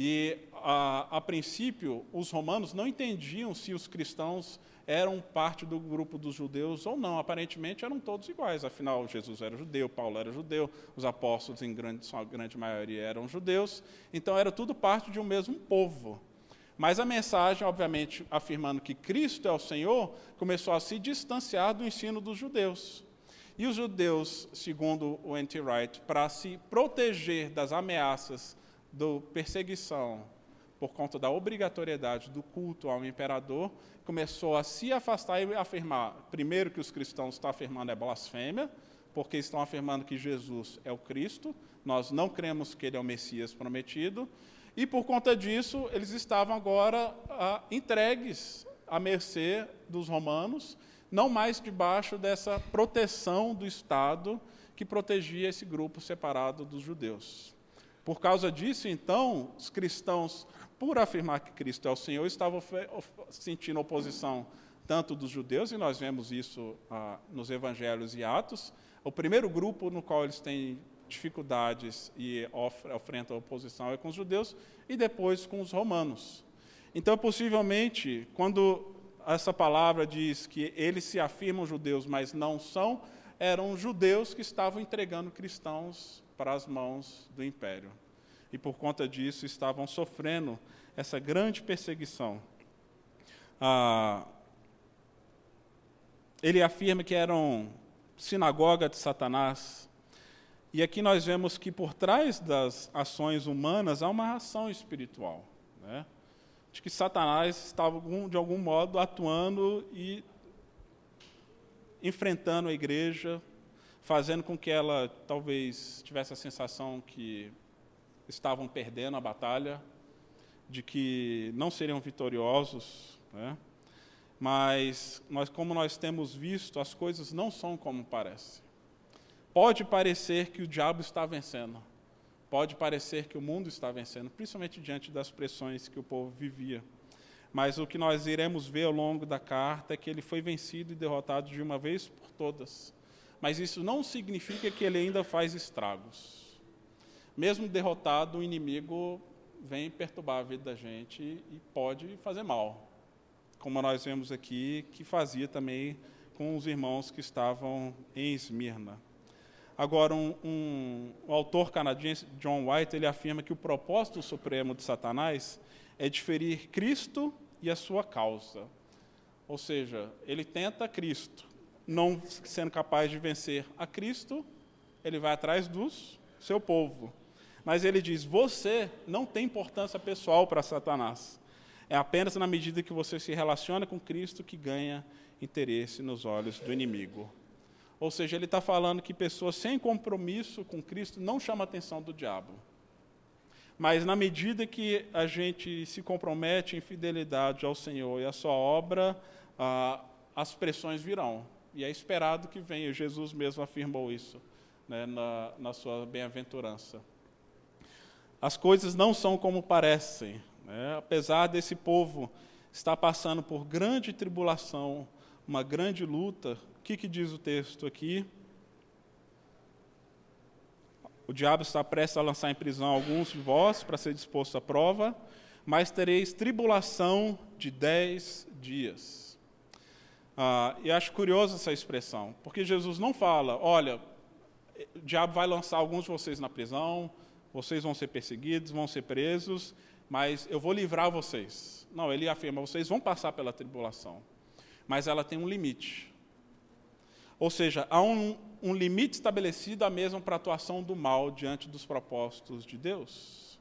E, a, a princípio, os romanos não entendiam se os cristãos eram parte do grupo dos judeus ou não. Aparentemente eram todos iguais, afinal, Jesus era judeu, Paulo era judeu, os apóstolos, em grande, sua grande maioria, eram judeus, então era tudo parte de um mesmo povo. Mas a mensagem, obviamente, afirmando que Cristo é o Senhor, começou a se distanciar do ensino dos judeus. E os judeus, segundo o N.T. Wright, para se proteger das ameaças da perseguição por conta da obrigatoriedade do culto ao imperador, começou a se afastar e afirmar, primeiro, que os cristãos estão afirmando é blasfêmia, porque estão afirmando que Jesus é o Cristo, nós não cremos que ele é o Messias prometido, e por conta disso, eles estavam agora ah, entregues à mercê dos romanos, não mais debaixo dessa proteção do Estado que protegia esse grupo separado dos judeus. Por causa disso, então, os cristãos, por afirmar que Cristo é o Senhor, estavam sentindo oposição tanto dos judeus, e nós vemos isso ah, nos evangelhos e atos. O primeiro grupo no qual eles têm dificuldades e enfrentam oposição é com os judeus, e depois com os romanos. Então, possivelmente, quando essa palavra diz que eles se afirmam judeus, mas não são, eram judeus que estavam entregando cristãos para as mãos do império. E por conta disso estavam sofrendo essa grande perseguição. Ah, ele afirma que eram sinagoga de Satanás. E aqui nós vemos que por trás das ações humanas há uma ação espiritual. Né? De que Satanás estava, de algum modo, atuando e enfrentando a igreja, fazendo com que ela talvez tivesse a sensação que estavam perdendo a batalha, de que não seriam vitoriosos, né? mas nós, como nós temos visto, as coisas não são como parece. Pode parecer que o diabo está vencendo, pode parecer que o mundo está vencendo, principalmente diante das pressões que o povo vivia. Mas o que nós iremos ver ao longo da carta é que ele foi vencido e derrotado de uma vez por todas mas isso não significa que ele ainda faz estragos. Mesmo derrotado, o inimigo vem perturbar a vida da gente e pode fazer mal, como nós vemos aqui que fazia também com os irmãos que estavam em Esmirna. Agora, um, um, um autor canadense, John White, ele afirma que o propósito supremo de Satanás é diferir Cristo e a sua causa. Ou seja, ele tenta Cristo, não sendo capaz de vencer a Cristo, ele vai atrás do seu povo. Mas ele diz: você não tem importância pessoal para Satanás. É apenas na medida que você se relaciona com Cristo que ganha interesse nos olhos do inimigo. Ou seja, ele está falando que pessoas sem compromisso com Cristo não chamam a atenção do diabo. Mas na medida que a gente se compromete em fidelidade ao Senhor e à sua obra, ah, as pressões virão e é esperado que venha. Jesus mesmo afirmou isso né, na, na sua bem-aventurança. As coisas não são como parecem. Né? Apesar desse povo estar passando por grande tribulação, uma grande luta, o que, que diz o texto aqui? O diabo está prestes a lançar em prisão alguns de vós para ser disposto à prova, mas tereis tribulação de dez dias. Ah, e acho curiosa essa expressão, porque Jesus não fala, olha, o diabo vai lançar alguns de vocês na prisão, vocês vão ser perseguidos, vão ser presos, mas eu vou livrar vocês. Não, ele afirma, vocês vão passar pela tribulação, mas ela tem um limite. Ou seja, há um, um limite estabelecido a mesmo para a atuação do mal diante dos propósitos de Deus.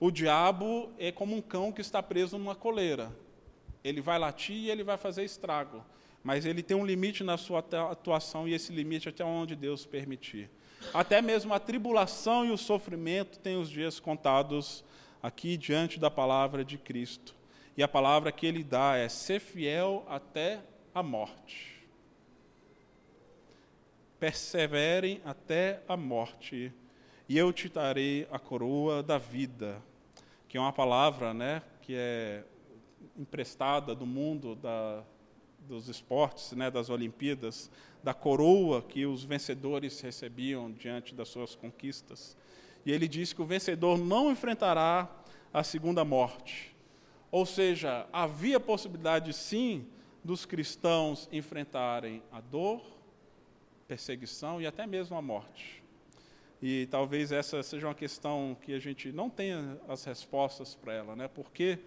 O diabo é como um cão que está preso numa coleira. Ele vai latir e ele vai fazer estrago mas ele tem um limite na sua atuação e esse limite é até onde Deus permitir. Até mesmo a tribulação e o sofrimento têm os dias contados aqui diante da palavra de Cristo. E a palavra que ele dá é ser fiel até a morte. Perseverem até a morte, e eu te darei a coroa da vida, que é uma palavra, né, que é emprestada do mundo da dos esportes, né, das Olimpíadas, da coroa que os vencedores recebiam diante das suas conquistas. E ele diz que o vencedor não enfrentará a segunda morte. Ou seja, havia possibilidade sim dos cristãos enfrentarem a dor, perseguição e até mesmo a morte. E talvez essa seja uma questão que a gente não tenha as respostas para ela, né? Por que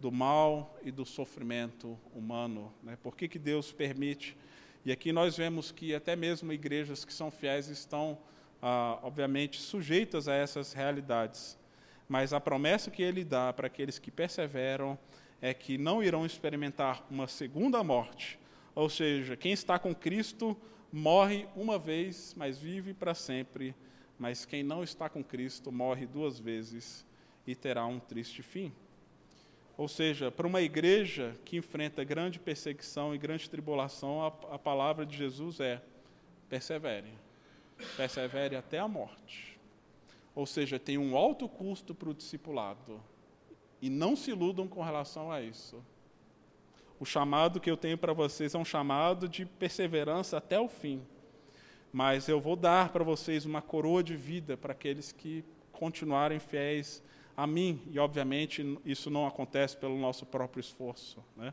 do mal e do sofrimento humano, né? Por que, que Deus permite? E aqui nós vemos que até mesmo igrejas que são fiéis estão, ah, obviamente, sujeitas a essas realidades. Mas a promessa que Ele dá para aqueles que perseveram é que não irão experimentar uma segunda morte. Ou seja, quem está com Cristo morre uma vez, mas vive para sempre. Mas quem não está com Cristo morre duas vezes e terá um triste fim. Ou seja, para uma igreja que enfrenta grande perseguição e grande tribulação, a, a palavra de Jesus é: persevere. Persevere até a morte. Ou seja, tem um alto custo para o discipulado e não se iludam com relação a isso. O chamado que eu tenho para vocês é um chamado de perseverança até o fim. Mas eu vou dar para vocês uma coroa de vida para aqueles que continuarem fiéis a mim. E, obviamente, isso não acontece pelo nosso próprio esforço. Né?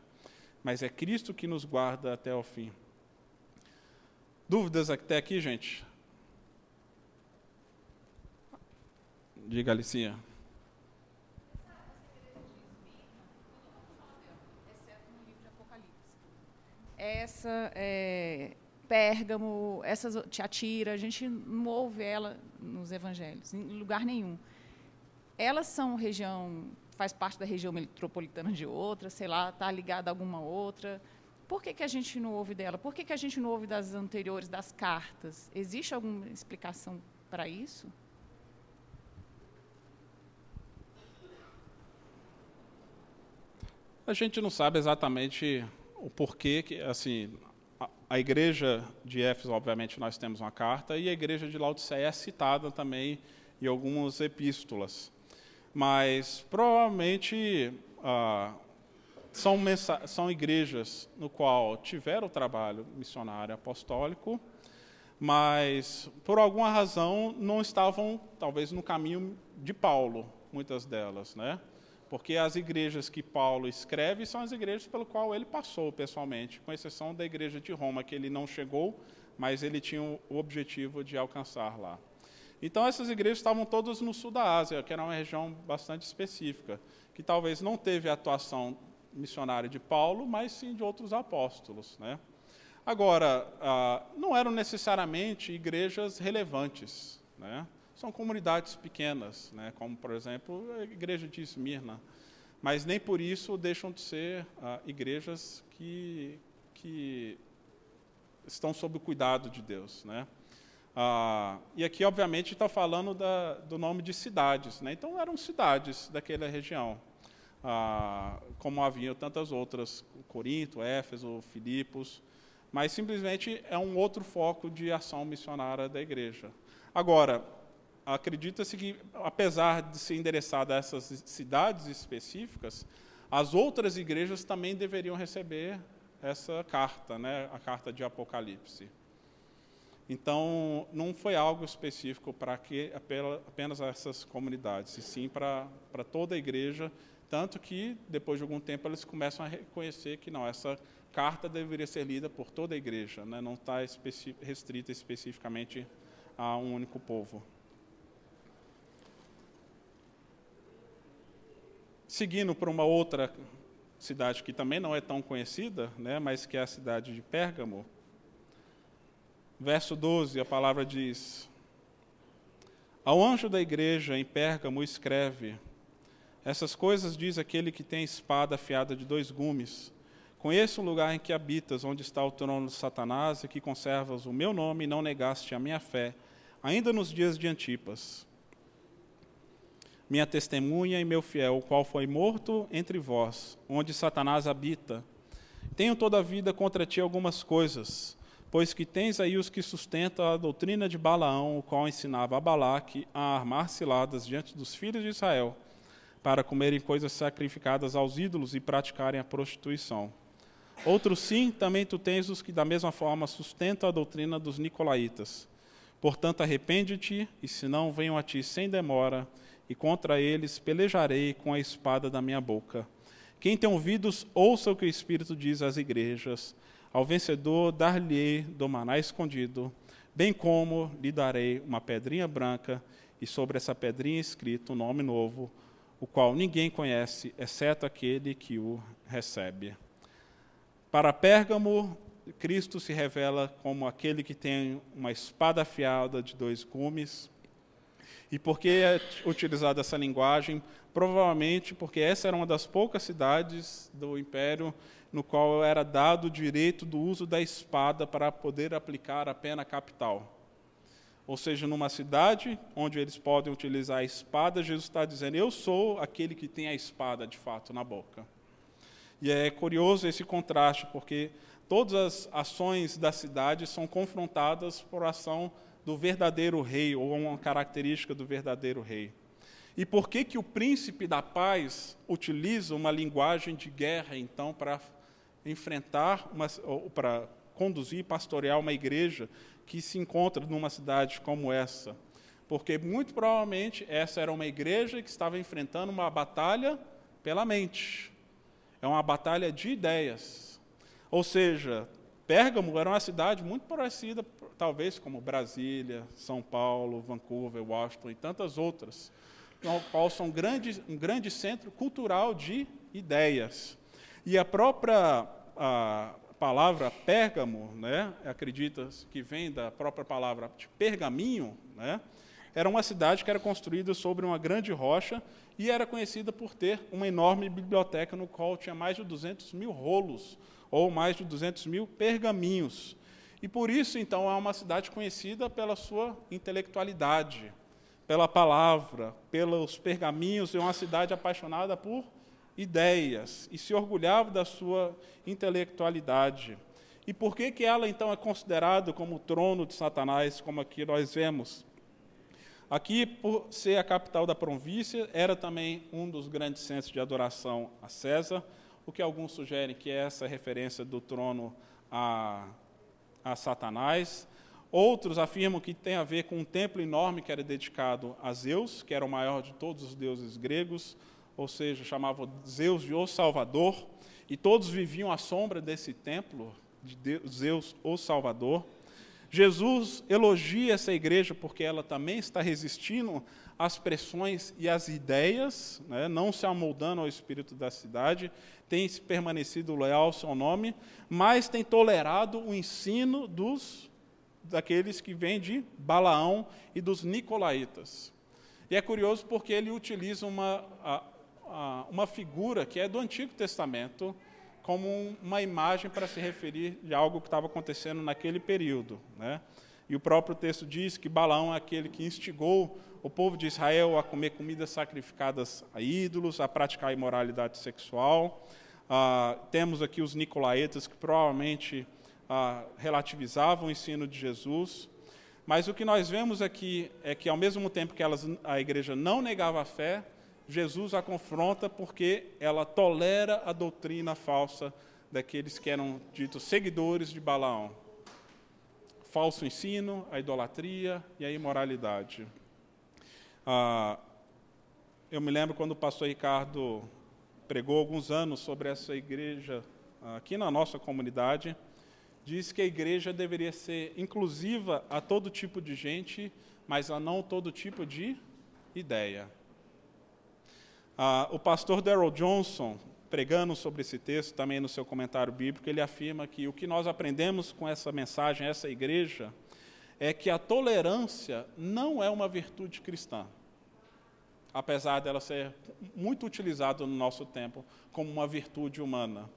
Mas é Cristo que nos guarda até o fim. Dúvidas até aqui, gente? Diga, Alicinha. Essa é, Pérgamo, essas Tiatira, a gente não ouve ela nos evangelhos, em lugar nenhum. Elas são região, faz parte da região metropolitana de outra, sei lá, está ligada a alguma outra. Por que, que a gente não ouve dela? Por que, que a gente não ouve das anteriores, das cartas? Existe alguma explicação para isso? A gente não sabe exatamente o porquê que, assim, a, a, igreja de Éfeso, obviamente, nós temos uma carta, e a igreja de Laodiceia é citada também em algumas epístolas. Mas, provavelmente, ah, são, são igrejas no qual tiveram o trabalho missionário apostólico, mas, por alguma razão, não estavam, talvez, no caminho de Paulo, muitas delas, né? Porque as igrejas que Paulo escreve são as igrejas pelo qual ele passou pessoalmente, com exceção da igreja de Roma, que ele não chegou, mas ele tinha o objetivo de alcançar lá. Então, essas igrejas estavam todas no sul da Ásia, que era uma região bastante específica, que talvez não teve a atuação missionária de Paulo, mas sim de outros apóstolos. Né? Agora, ah, não eram necessariamente igrejas relevantes. Né? São comunidades pequenas, né, como, por exemplo, a igreja de Esmirna. Mas nem por isso deixam de ser ah, igrejas que, que estão sob o cuidado de Deus. Né? Ah, e aqui, obviamente, está falando da, do nome de cidades. Né? Então, eram cidades daquela região, ah, como haviam tantas outras, Corinto, Éfeso, Filipos, mas simplesmente é um outro foco de ação missionária da igreja. Agora, acredita-se que, apesar de ser endereçada a essas cidades específicas, as outras igrejas também deveriam receber essa carta, né, a carta de Apocalipse. Então, não foi algo específico para que apenas essas comunidades, e sim para, para toda a igreja, tanto que depois de algum tempo eles começam a reconhecer que não, essa carta deveria ser lida por toda a igreja, né, não está restrita especificamente a um único povo. Seguindo para uma outra cidade que também não é tão conhecida, né, mas que é a cidade de Pérgamo. Verso 12, a palavra diz: Ao anjo da igreja em Pérgamo escreve: Essas coisas diz aquele que tem espada afiada de dois gumes. Conheço o lugar em que habitas, onde está o trono de Satanás, e que conservas o meu nome e não negaste a minha fé, ainda nos dias de Antipas minha testemunha e meu fiel, o qual foi morto entre vós, onde Satanás habita. Tenho toda a vida contra ti algumas coisas, pois que tens aí os que sustentam a doutrina de Balaão, o qual ensinava a Balaque a armar ciladas diante dos filhos de Israel, para comerem coisas sacrificadas aos ídolos e praticarem a prostituição. Outros sim, também tu tens os que da mesma forma sustentam a doutrina dos nicolaítas. Portanto, arrepende-te, e se não venham a ti sem demora, e contra eles pelejarei com a espada da minha boca. Quem tem ouvidos, ouça o que o Espírito diz às igrejas. Ao vencedor dar-lhe do maná escondido, bem como lhe darei uma pedrinha branca, e sobre essa pedrinha escrito um nome novo, o qual ninguém conhece, exceto aquele que o recebe. Para Pérgamo, Cristo se revela como aquele que tem uma espada afiada de dois gumes. E por que é utilizada essa linguagem? Provavelmente porque essa era uma das poucas cidades do império no qual era dado o direito do uso da espada para poder aplicar a pena capital. Ou seja, numa cidade onde eles podem utilizar a espada, Jesus está dizendo: Eu sou aquele que tem a espada de fato na boca. E é curioso esse contraste, porque todas as ações da cidade são confrontadas por ação do verdadeiro rei, ou uma característica do verdadeiro rei. E por que, que o príncipe da paz utiliza uma linguagem de guerra, então, para enfrentar, uma, para conduzir e pastorear uma igreja que se encontra numa cidade como essa? Porque, muito provavelmente, essa era uma igreja que estava enfrentando uma batalha pela mente é uma batalha de ideias. Ou seja, Pérgamo era uma cidade muito parecida, talvez, como Brasília, São Paulo, Vancouver, Washington e tantas outras, no qual são grande, um grande centro cultural de ideias. E a própria a palavra Pérgamo, né, acredita que vem da própria palavra pergaminho, né, era uma cidade que era construída sobre uma grande rocha e era conhecida por ter uma enorme biblioteca no qual tinha mais de 200 mil rolos, ou mais de 200 mil pergaminhos. E por isso, então, é uma cidade conhecida pela sua intelectualidade, pela palavra, pelos pergaminhos, é uma cidade apaixonada por ideias e se orgulhava da sua intelectualidade. E por que, que ela, então, é considerada como o trono de Satanás, como aqui nós vemos? Aqui, por ser a capital da província, era também um dos grandes centros de adoração a César, o que alguns sugerem que é essa referência do trono a, a Satanás. Outros afirmam que tem a ver com um templo enorme que era dedicado a Zeus, que era o maior de todos os deuses gregos, ou seja, chamava Zeus de O Salvador, e todos viviam à sombra desse templo de Deus, Zeus, o Salvador. Jesus elogia essa igreja porque ela também está resistindo às pressões e às ideias, né, não se amoldando ao espírito da cidade, tem permanecido leal ao seu nome, mas tem tolerado o ensino dos daqueles que vêm de Balaão e dos nicolaítas. E é curioso porque ele utiliza uma, uma figura que é do Antigo Testamento, como uma imagem para se referir de algo que estava acontecendo naquele período. Né? E o próprio texto diz que Balaão é aquele que instigou o povo de Israel a comer comidas sacrificadas a ídolos, a praticar imoralidade sexual. Ah, temos aqui os nicolaítas que provavelmente ah, relativizavam o ensino de Jesus. Mas o que nós vemos aqui é que, ao mesmo tempo que elas, a igreja não negava a fé, Jesus a confronta porque ela tolera a doutrina falsa daqueles que eram ditos seguidores de Balaão. Falso ensino, a idolatria e a imoralidade. Ah, eu me lembro quando o pastor Ricardo pregou alguns anos sobre essa igreja aqui na nossa comunidade, disse que a igreja deveria ser inclusiva a todo tipo de gente, mas a não todo tipo de ideia. Ah, o pastor Darrell Johnson, pregando sobre esse texto, também no seu comentário bíblico, ele afirma que o que nós aprendemos com essa mensagem, essa igreja, é que a tolerância não é uma virtude cristã, apesar dela ser muito utilizada no nosso tempo como uma virtude humana.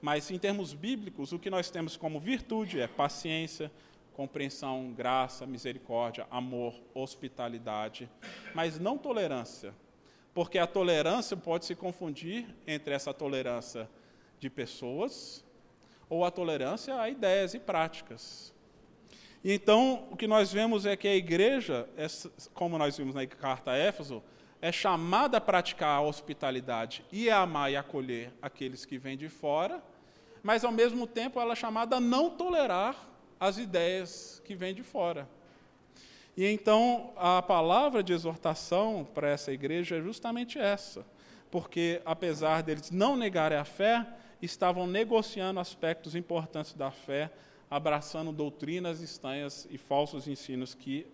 Mas, em termos bíblicos, o que nós temos como virtude é paciência, compreensão, graça, misericórdia, amor, hospitalidade, mas não tolerância porque a tolerância pode se confundir entre essa tolerância de pessoas ou a tolerância a ideias e práticas. Então, o que nós vemos é que a igreja, como nós vimos na carta a Éfeso, é chamada a praticar a hospitalidade e a amar e acolher aqueles que vêm de fora, mas ao mesmo tempo ela é chamada a não tolerar as ideias que vêm de fora. E então a palavra de exortação para essa igreja é justamente essa, porque apesar deles não negarem a fé, estavam negociando aspectos importantes da fé, abraçando doutrinas estranhas e falsos ensinos que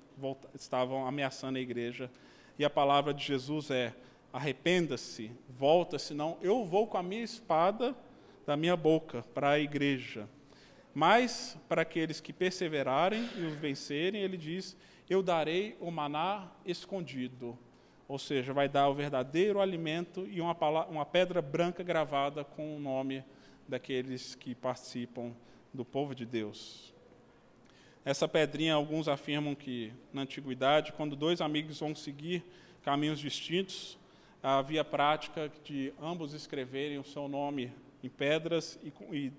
estavam ameaçando a igreja. E a palavra de Jesus é: arrependa-se, volta, senão eu vou com a minha espada da minha boca para a igreja. Mas para aqueles que perseverarem e os vencerem, ele diz: Eu darei o maná escondido. Ou seja, vai dar o verdadeiro alimento e uma, uma pedra branca gravada com o nome daqueles que participam do povo de Deus. Essa pedrinha, alguns afirmam que na antiguidade, quando dois amigos vão seguir caminhos distintos, havia prática de ambos escreverem o seu nome em pedras e, e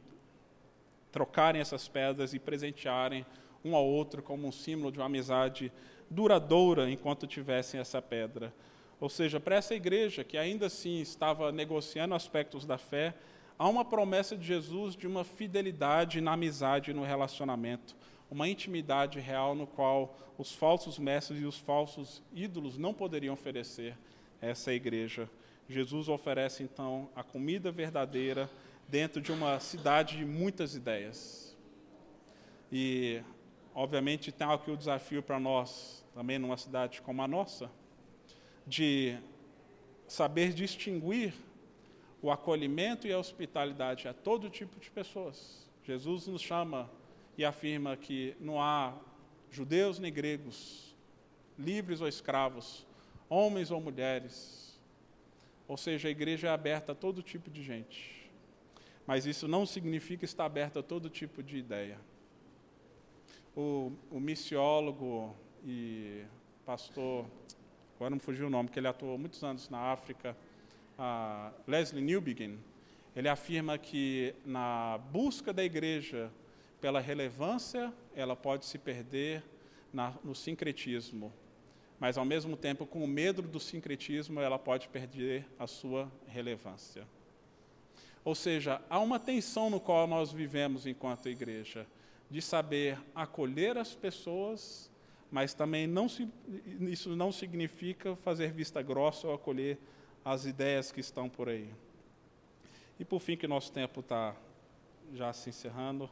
trocarem essas pedras e presentearem um ao outro como um símbolo de uma amizade duradoura enquanto tivessem essa pedra. Ou seja, para essa igreja que ainda assim estava negociando aspectos da fé, há uma promessa de Jesus de uma fidelidade na amizade e no relacionamento, uma intimidade real no qual os falsos mestres e os falsos ídolos não poderiam oferecer essa igreja. Jesus oferece então a comida verdadeira dentro de uma cidade de muitas ideias. E, obviamente, tem aqui o desafio para nós, também numa cidade como a nossa, de saber distinguir o acolhimento e a hospitalidade a todo tipo de pessoas. Jesus nos chama e afirma que não há judeus nem gregos, livres ou escravos, homens ou mulheres, ou seja, a igreja é aberta a todo tipo de gente. Mas isso não significa estar aberta a todo tipo de ideia. O, o missiólogo e pastor, agora não fugiu o nome, que ele atuou muitos anos na África, Leslie Newbegin, ele afirma que na busca da igreja pela relevância, ela pode se perder na, no sincretismo, mas ao mesmo tempo, com o medo do sincretismo, ela pode perder a sua relevância. Ou seja, há uma tensão no qual nós vivemos enquanto igreja, de saber acolher as pessoas, mas também não se, isso não significa fazer vista grossa ou acolher as ideias que estão por aí. E por fim, que nosso tempo está já se encerrando,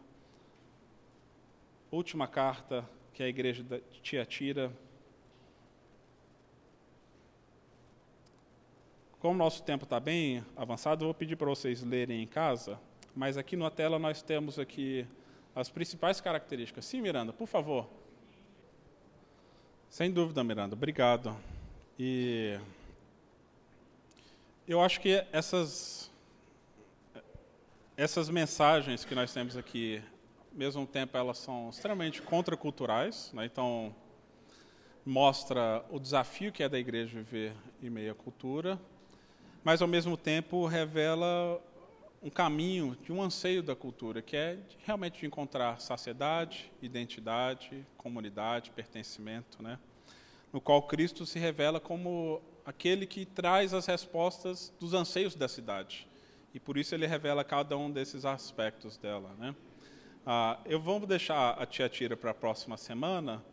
última carta que a igreja de Tiatira Como nosso tempo está bem avançado, eu vou pedir para vocês lerem em casa, mas aqui na tela nós temos aqui as principais características. Sim, Miranda, por favor. Sem dúvida, Miranda, obrigado. E eu acho que essas essas mensagens que nós temos aqui, mesmo tempo elas são extremamente contraculturais, né? então mostra o desafio que é da igreja viver em meio à cultura, mas ao mesmo tempo revela um caminho de um anseio da cultura, que é realmente de encontrar saciedade, identidade, comunidade, pertencimento, né? no qual Cristo se revela como aquele que traz as respostas dos anseios da cidade. E por isso ele revela cada um desses aspectos dela. Né? Ah, eu vou deixar a tia Tira para a próxima semana,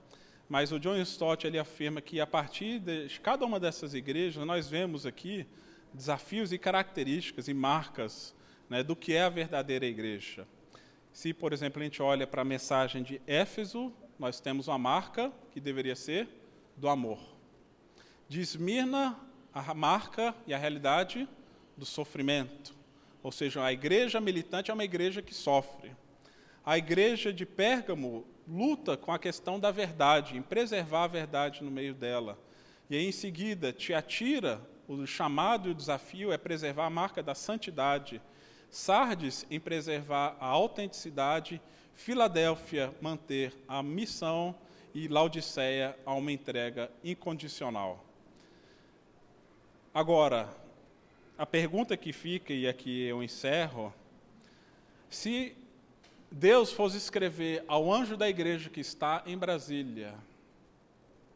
mas o John Stott ele afirma que a partir de cada uma dessas igrejas, nós vemos aqui desafios e características e marcas né, do que é a verdadeira igreja. Se, por exemplo, a gente olha para a mensagem de Éfeso, nós temos uma marca que deveria ser do amor. De Esmirna, a marca e a realidade do sofrimento. Ou seja, a igreja militante é uma igreja que sofre. A igreja de Pérgamo luta com a questão da verdade, em preservar a verdade no meio dela. E aí, em seguida, Tiatira o chamado e o desafio é preservar a marca da santidade. Sardes, em preservar a autenticidade. Filadélfia, manter a missão. E Laodiceia, a uma entrega incondicional. Agora, a pergunta que fica, e aqui eu encerro: se Deus fosse escrever ao anjo da igreja que está em Brasília,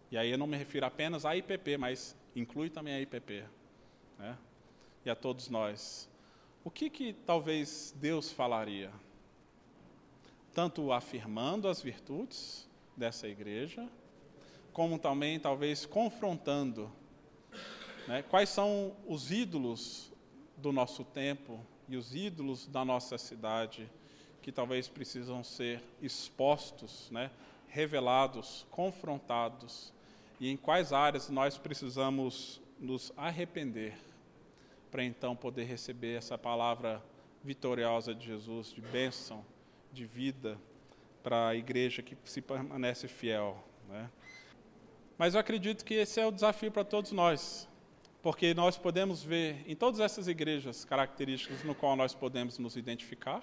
e aí eu não me refiro apenas à IPP, mas inclui também a IPP, né? e a todos nós. O que, que talvez Deus falaria? Tanto afirmando as virtudes dessa igreja, como também talvez confrontando né, quais são os ídolos do nosso tempo e os ídolos da nossa cidade que talvez precisam ser expostos, né, revelados, confrontados, e em quais áreas nós precisamos nos arrepender para então poder receber essa palavra vitoriosa de Jesus, de bênção, de vida para a igreja que se permanece fiel. Né? Mas eu acredito que esse é o desafio para todos nós, porque nós podemos ver em todas essas igrejas características no qual nós podemos nos identificar,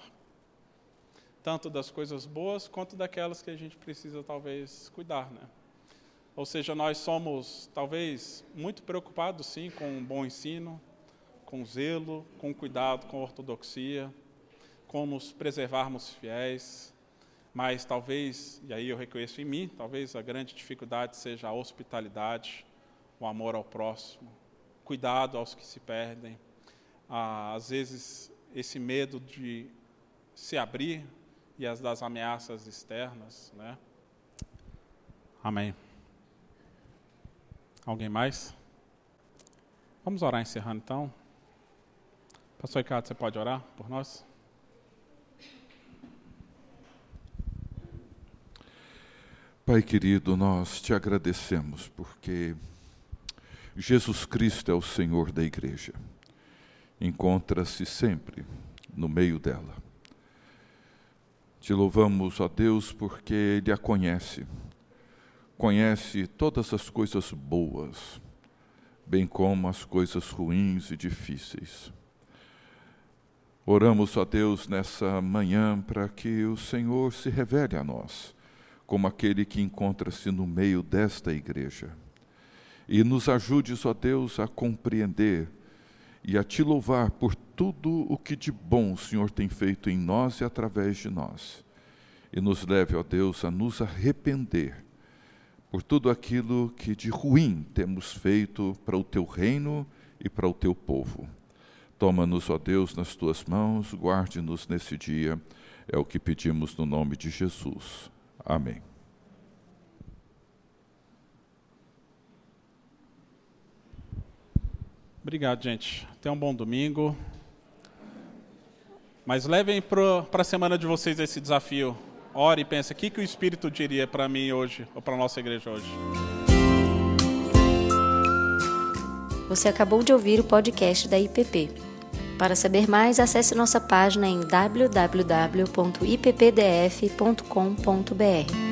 tanto das coisas boas quanto daquelas que a gente precisa talvez cuidar, né? Ou seja, nós somos talvez muito preocupados sim com um bom ensino, com zelo, com cuidado com ortodoxia, com nos preservarmos fiéis, mas talvez, e aí eu reconheço em mim, talvez a grande dificuldade seja a hospitalidade, o amor ao próximo, cuidado aos que se perdem, às vezes esse medo de se abrir e as das ameaças externas, né? Amém. Alguém mais? Vamos orar encerrando então. Pastor Ricardo, você pode orar por nós? Pai querido, nós te agradecemos porque Jesus Cristo é o Senhor da igreja. Encontra-se sempre no meio dela. Te louvamos, ó Deus, porque Ele a conhece. Conhece todas as coisas boas, bem como as coisas ruins e difíceis. Oramos a Deus nessa manhã para que o Senhor se revele a nós, como aquele que encontra-se no meio desta igreja. E nos ajudes, ó Deus, a compreender e a te louvar por tudo o que de bom o Senhor tem feito em nós e através de nós. E nos leve, ó Deus, a nos arrepender por tudo aquilo que de ruim temos feito para o teu reino e para o teu povo. Toma-nos, ó Deus, nas tuas mãos, guarde-nos nesse dia. É o que pedimos no nome de Jesus. Amém. Obrigado, gente. Tenham um bom domingo. Mas levem para a semana de vocês esse desafio. Ore e pense, o que, que o Espírito diria para mim hoje, ou para a nossa igreja hoje? Você acabou de ouvir o podcast da IPP. Para saber mais, acesse nossa página em www.ippdf.com.br.